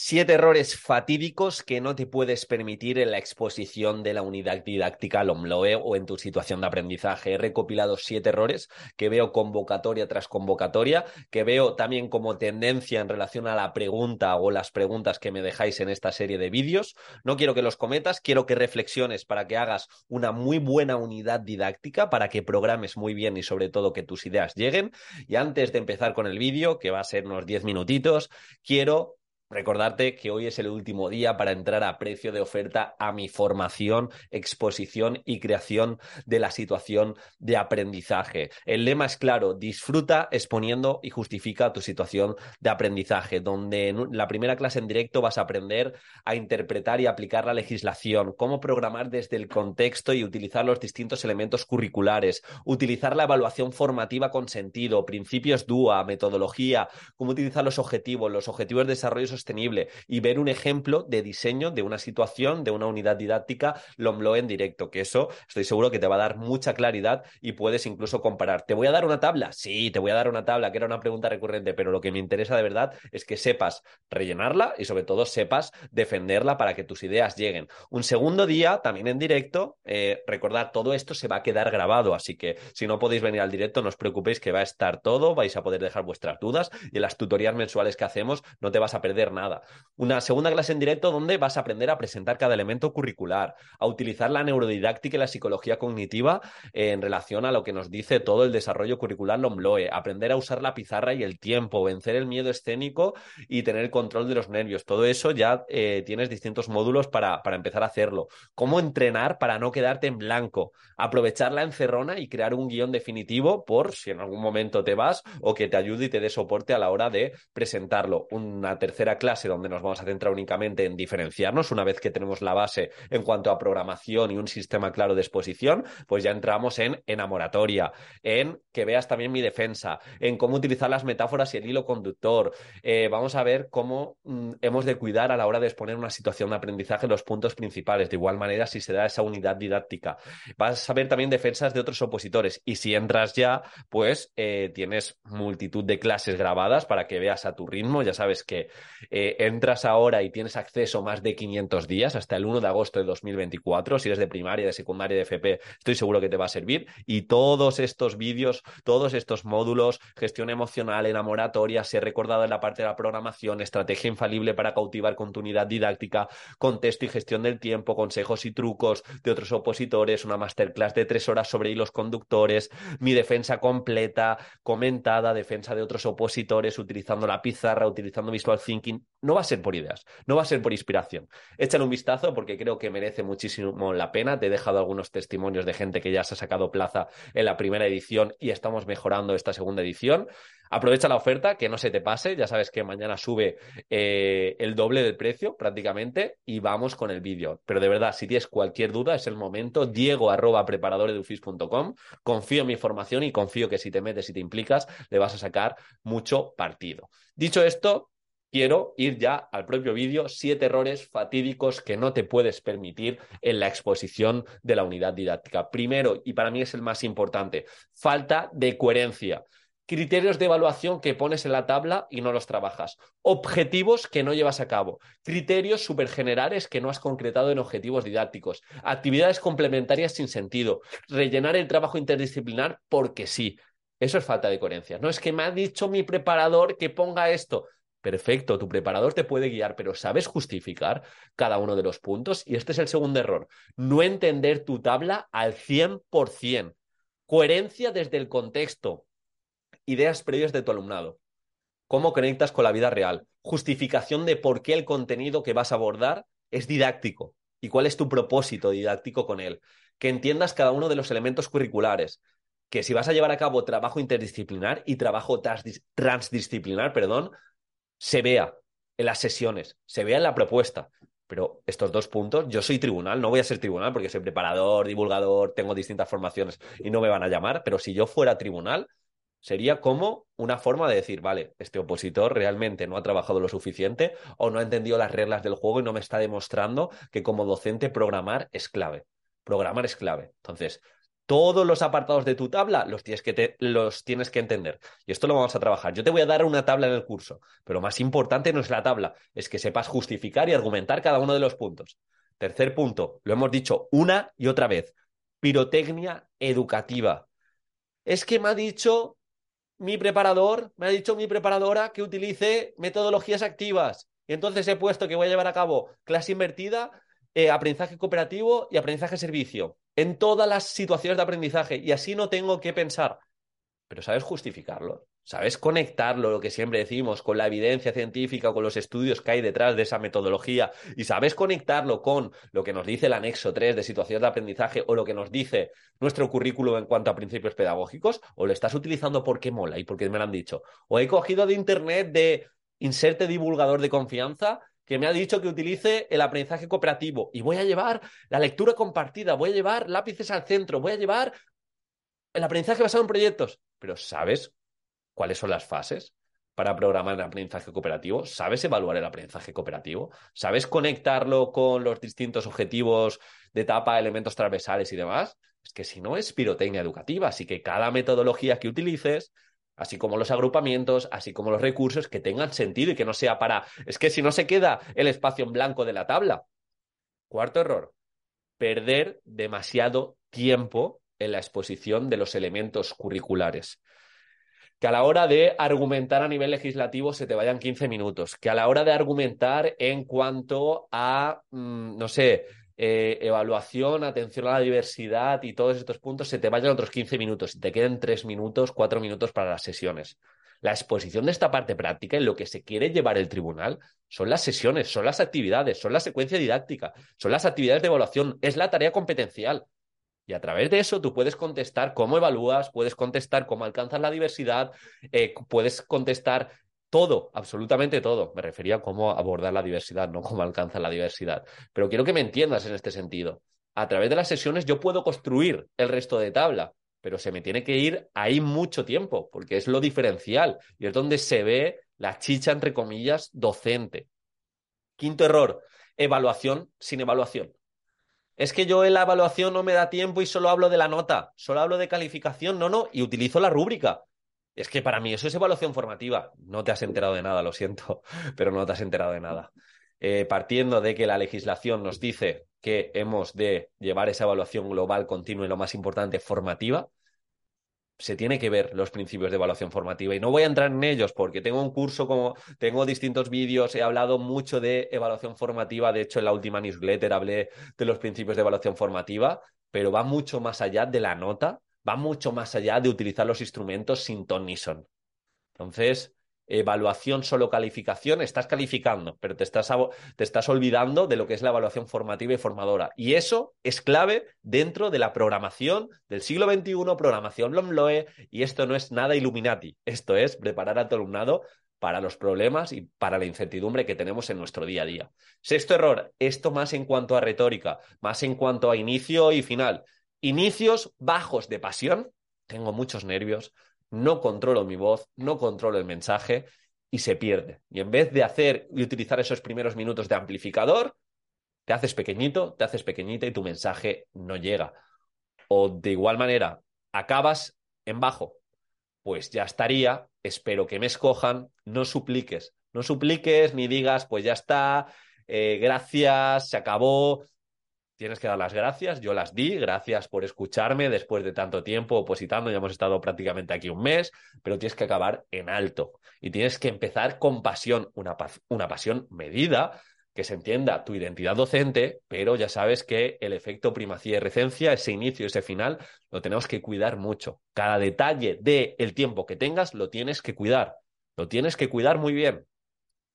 Siete errores fatídicos que no te puedes permitir en la exposición de la unidad didáctica al OMLOE o en tu situación de aprendizaje. He recopilado siete errores que veo convocatoria tras convocatoria, que veo también como tendencia en relación a la pregunta o las preguntas que me dejáis en esta serie de vídeos. No quiero que los cometas, quiero que reflexiones para que hagas una muy buena unidad didáctica, para que programes muy bien y sobre todo que tus ideas lleguen. Y antes de empezar con el vídeo, que va a ser unos diez minutitos, quiero Recordarte que hoy es el último día para entrar a precio de oferta a mi formación, exposición y creación de la situación de aprendizaje. El lema es claro, disfruta exponiendo y justifica tu situación de aprendizaje, donde en la primera clase en directo vas a aprender a interpretar y aplicar la legislación, cómo programar desde el contexto y utilizar los distintos elementos curriculares, utilizar la evaluación formativa con sentido, principios DUA, metodología, cómo utilizar los objetivos, los objetivos de desarrollo sostenible y ver un ejemplo de diseño de una situación, de una unidad didáctica, lo en directo, que eso estoy seguro que te va a dar mucha claridad y puedes incluso comparar. ¿Te voy a dar una tabla? Sí, te voy a dar una tabla, que era una pregunta recurrente, pero lo que me interesa de verdad es que sepas rellenarla y sobre todo sepas defenderla para que tus ideas lleguen. Un segundo día, también en directo, eh, recordad, todo esto se va a quedar grabado, así que si no podéis venir al directo, no os preocupéis que va a estar todo, vais a poder dejar vuestras dudas y en las tutorías mensuales que hacemos no te vas a perder nada. Una segunda clase en directo donde vas a aprender a presentar cada elemento curricular, a utilizar la neurodidáctica y la psicología cognitiva en relación a lo que nos dice todo el desarrollo curricular LOMLOE, aprender a usar la pizarra y el tiempo, vencer el miedo escénico y tener control de los nervios. Todo eso ya eh, tienes distintos módulos para, para empezar a hacerlo. Cómo entrenar para no quedarte en blanco, aprovechar la encerrona y crear un guion definitivo por si en algún momento te vas o que te ayude y te dé soporte a la hora de presentarlo. Una tercera clase donde nos vamos a centrar únicamente en diferenciarnos. Una vez que tenemos la base en cuanto a programación y un sistema claro de exposición, pues ya entramos en enamoratoria, en que veas también mi defensa, en cómo utilizar las metáforas y el hilo conductor. Eh, vamos a ver cómo mm, hemos de cuidar a la hora de exponer una situación de aprendizaje los puntos principales. De igual manera, si se da esa unidad didáctica. Vas a ver también defensas de otros opositores. Y si entras ya, pues eh, tienes multitud de clases grabadas para que veas a tu ritmo. Ya sabes que eh, entras ahora y tienes acceso más de 500 días hasta el 1 de agosto de 2024. Si eres de primaria, de secundaria, de FP, estoy seguro que te va a servir. Y todos estos vídeos, todos estos módulos, gestión emocional, enamoratoria, ser recordado en la parte de la programación, estrategia infalible para cautivar con tu unidad didáctica, contexto y gestión del tiempo, consejos y trucos de otros opositores, una masterclass de tres horas sobre hilos conductores, mi defensa completa, comentada, defensa de otros opositores, utilizando la pizarra, utilizando visual thinking no va a ser por ideas, no va a ser por inspiración. Échale un vistazo porque creo que merece muchísimo la pena. Te he dejado algunos testimonios de gente que ya se ha sacado plaza en la primera edición y estamos mejorando esta segunda edición. Aprovecha la oferta, que no se te pase. Ya sabes que mañana sube eh, el doble del precio prácticamente y vamos con el vídeo. Pero de verdad, si tienes cualquier duda, es el momento. Diego arroba preparadoredufis.com. Confío en mi formación y confío que si te metes y te implicas, le vas a sacar mucho partido. Dicho esto, quiero ir ya al propio vídeo, siete errores fatídicos que no te puedes permitir en la exposición de la unidad didáctica. Primero, y para mí es el más importante, falta de coherencia. Criterios de evaluación que pones en la tabla y no los trabajas. Objetivos que no llevas a cabo. Criterios supergenerales que no has concretado en objetivos didácticos. Actividades complementarias sin sentido. Rellenar el trabajo interdisciplinar porque sí. Eso es falta de coherencia. No es que me ha dicho mi preparador que ponga esto. Perfecto, tu preparador te puede guiar, pero ¿sabes justificar cada uno de los puntos? Y este es el segundo error, no entender tu tabla al 100%. Coherencia desde el contexto, ideas previas de tu alumnado, cómo conectas con la vida real, justificación de por qué el contenido que vas a abordar es didáctico y cuál es tu propósito didáctico con él, que entiendas cada uno de los elementos curriculares, que si vas a llevar a cabo trabajo interdisciplinar y trabajo transdisciplinar, perdón, se vea en las sesiones, se vea en la propuesta. Pero estos dos puntos, yo soy tribunal, no voy a ser tribunal porque soy preparador, divulgador, tengo distintas formaciones y no me van a llamar, pero si yo fuera tribunal, sería como una forma de decir, vale, este opositor realmente no ha trabajado lo suficiente o no ha entendido las reglas del juego y no me está demostrando que como docente programar es clave. Programar es clave. Entonces, todos los apartados de tu tabla los tienes, que entender. Y esto lo vamos a trabajar. Yo te voy a dar una tabla en el curso, pero lo más importante no es la tabla, es que sepas justificar y argumentar cada uno de los puntos. Tercer punto, lo hemos dicho una y otra vez, pirotecnia educativa. Es que me ha dicho mi preparador, me ha dicho mi preparadora que utilice metodologías activas. Y entonces he puesto que voy a llevar a cabo clase invertida, eh, aprendizaje cooperativo y aprendizaje servicio en todas las situaciones de aprendizaje y así no tengo que pensar. Pero ¿sabes justificarlo? ¿Sabes conectarlo, lo que siempre decimos, con la evidencia científica, con los estudios que hay detrás de esa metodología? ¿Y sabes conectarlo con lo que nos dice el anexo 3 de situaciones de aprendizaje o lo que nos dice nuestro currículo en cuanto a principios pedagógicos? ¿O lo estás utilizando porque mola y porque me lo han dicho? ¿O he cogido de internet de inserte divulgador de confianza que me ha dicho que utilice el aprendizaje cooperativo y voy a llevar la lectura compartida, voy a llevar lápices al centro, voy a llevar el aprendizaje basado en proyectos. Pero ¿sabes cuáles son las fases para programar el aprendizaje cooperativo? ¿Sabes evaluar el aprendizaje cooperativo? ¿Sabes conectarlo con los distintos objetivos de etapa, elementos transversales y demás? Es que si no es pirotecnia educativa, así que cada metodología que utilices así como los agrupamientos, así como los recursos que tengan sentido y que no sea para... Es que si no se queda el espacio en blanco de la tabla. Cuarto error, perder demasiado tiempo en la exposición de los elementos curriculares. Que a la hora de argumentar a nivel legislativo se te vayan 15 minutos. Que a la hora de argumentar en cuanto a, mm, no sé, eh, evaluación, atención a la diversidad y todos estos puntos, se te vayan otros 15 minutos y te queden 3 minutos, 4 minutos para las sesiones. La exposición de esta parte práctica y lo que se quiere llevar el tribunal son las sesiones, son las actividades, son la secuencia didáctica, son las actividades de evaluación, es la tarea competencial. Y a través de eso tú puedes contestar cómo evalúas, puedes contestar cómo alcanzas la diversidad, eh, puedes contestar todo, absolutamente todo. Me refería a cómo abordar la diversidad, no cómo alcanzar la diversidad. Pero quiero que me entiendas en este sentido. A través de las sesiones yo puedo construir el resto de tabla, pero se me tiene que ir ahí mucho tiempo, porque es lo diferencial y es donde se ve la chicha, entre comillas, docente. Quinto error, evaluación sin evaluación. Es que yo en la evaluación no me da tiempo y solo hablo de la nota, solo hablo de calificación, no, no, y utilizo la rúbrica. Es que para mí eso es evaluación formativa. No te has enterado de nada, lo siento, pero no te has enterado de nada. Eh, partiendo de que la legislación nos dice que hemos de llevar esa evaluación global, continua y lo más importante, formativa, se tiene que ver los principios de evaluación formativa y no voy a entrar en ellos porque tengo un curso como tengo distintos vídeos, he hablado mucho de evaluación formativa, de hecho en la última newsletter hablé de los principios de evaluación formativa, pero va mucho más allá de la nota va mucho más allá de utilizar los instrumentos sin ton ni son. Entonces, evaluación solo calificación, estás calificando, pero te estás, te estás olvidando de lo que es la evaluación formativa y formadora. Y eso es clave dentro de la programación del siglo XXI, programación LOMLOE, y esto no es nada Illuminati, esto es preparar a tu alumnado para los problemas y para la incertidumbre que tenemos en nuestro día a día. Sexto error, esto más en cuanto a retórica, más en cuanto a inicio y final. Inicios bajos de pasión, tengo muchos nervios, no controlo mi voz, no controlo el mensaje y se pierde. Y en vez de hacer y utilizar esos primeros minutos de amplificador, te haces pequeñito, te haces pequeñita y tu mensaje no llega. O de igual manera, acabas en bajo. Pues ya estaría, espero que me escojan, no supliques, no supliques ni digas, pues ya está, eh, gracias, se acabó, tienes que dar las gracias, yo las di, gracias por escucharme después de tanto tiempo opositando, ya hemos estado prácticamente aquí un mes, pero tienes que acabar en alto y tienes que empezar con pasión, una, pasión medida, que se entienda tu identidad docente, pero ya sabes que el efecto primacía y recencia, ese inicio y ese final, lo tenemos que cuidar mucho. Cada detalle del tiempo que tengas lo tienes que cuidar, lo tienes que cuidar muy bien.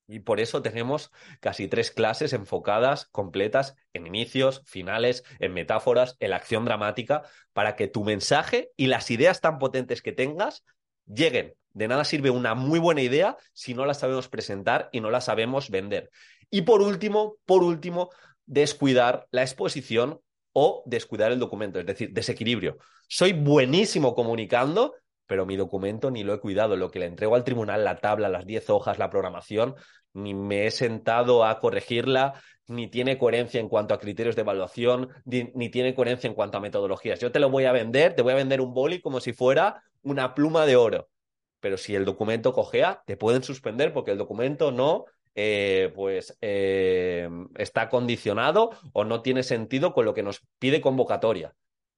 Y por eso tenemos casi tres clases enfocadas, completas, en inicios, finales, en metáforas, en la acción dramática, para que tu mensaje y las ideas tan potentes que tengas lleguen. De nada sirve una muy buena idea si no la sabemos presentar y no la sabemos vender. Y por último, por último, descuidar la exposición o descuidar el documento, es decir, desequilibrio. Soy buenísimo comunicando, pero mi documento ni lo he cuidado. Lo que le entrego al tribunal, la tabla, las 10 hojas, la programación, ni me he sentado a corregirla, ni tiene coherencia en cuanto a criterios de evaluación, ni, tiene coherencia en cuanto a metodologías. Yo te lo voy a vender, te voy a vender un boli como si fuera una pluma de oro. Pero si el documento cojea, te pueden suspender porque el documento no eh, pues eh, está condicionado o no tiene sentido con lo que nos pide convocatoria.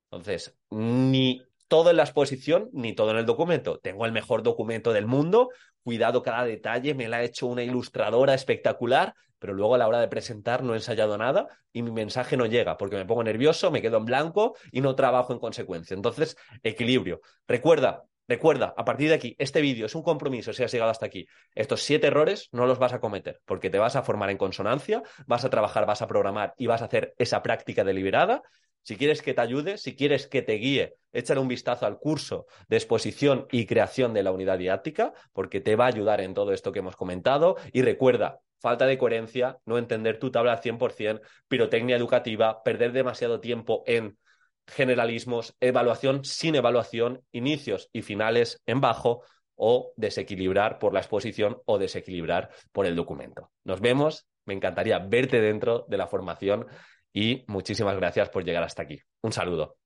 Entonces, ni todo en la exposición ni todo en el documento. Tengo el mejor documento del mundo, cuidado cada detalle, me la ha hecho una ilustradora espectacular, pero luego a la hora de presentar no he ensayado nada y mi mensaje no llega porque me pongo nervioso, me quedo en blanco y no trabajo en consecuencia. Entonces, equilibrio. Recuerda, Recuerda, a partir de aquí, este vídeo es un compromiso si has llegado hasta aquí. Estos siete errores no los vas a cometer porque te vas a formar en consonancia, vas a trabajar, vas a programar y vas a hacer esa práctica deliberada si quieres que te ayude, si quieres que te guíe, échale un vistazo al curso de exposición y creación de la unidad didáctica, porque te va a ayudar en todo esto que hemos comentado. Y recuerda, falta de coherencia, no entender tu tabla al 100%, pirotecnia educativa, perder demasiado tiempo en generalismos, evaluación sin evaluación, inicios y finales en bajo o desequilibrar por la exposición o desequilibrar por el documento. Nos vemos, me encantaría verte dentro de la formación y muchísimas gracias por llegar hasta aquí. Un saludo.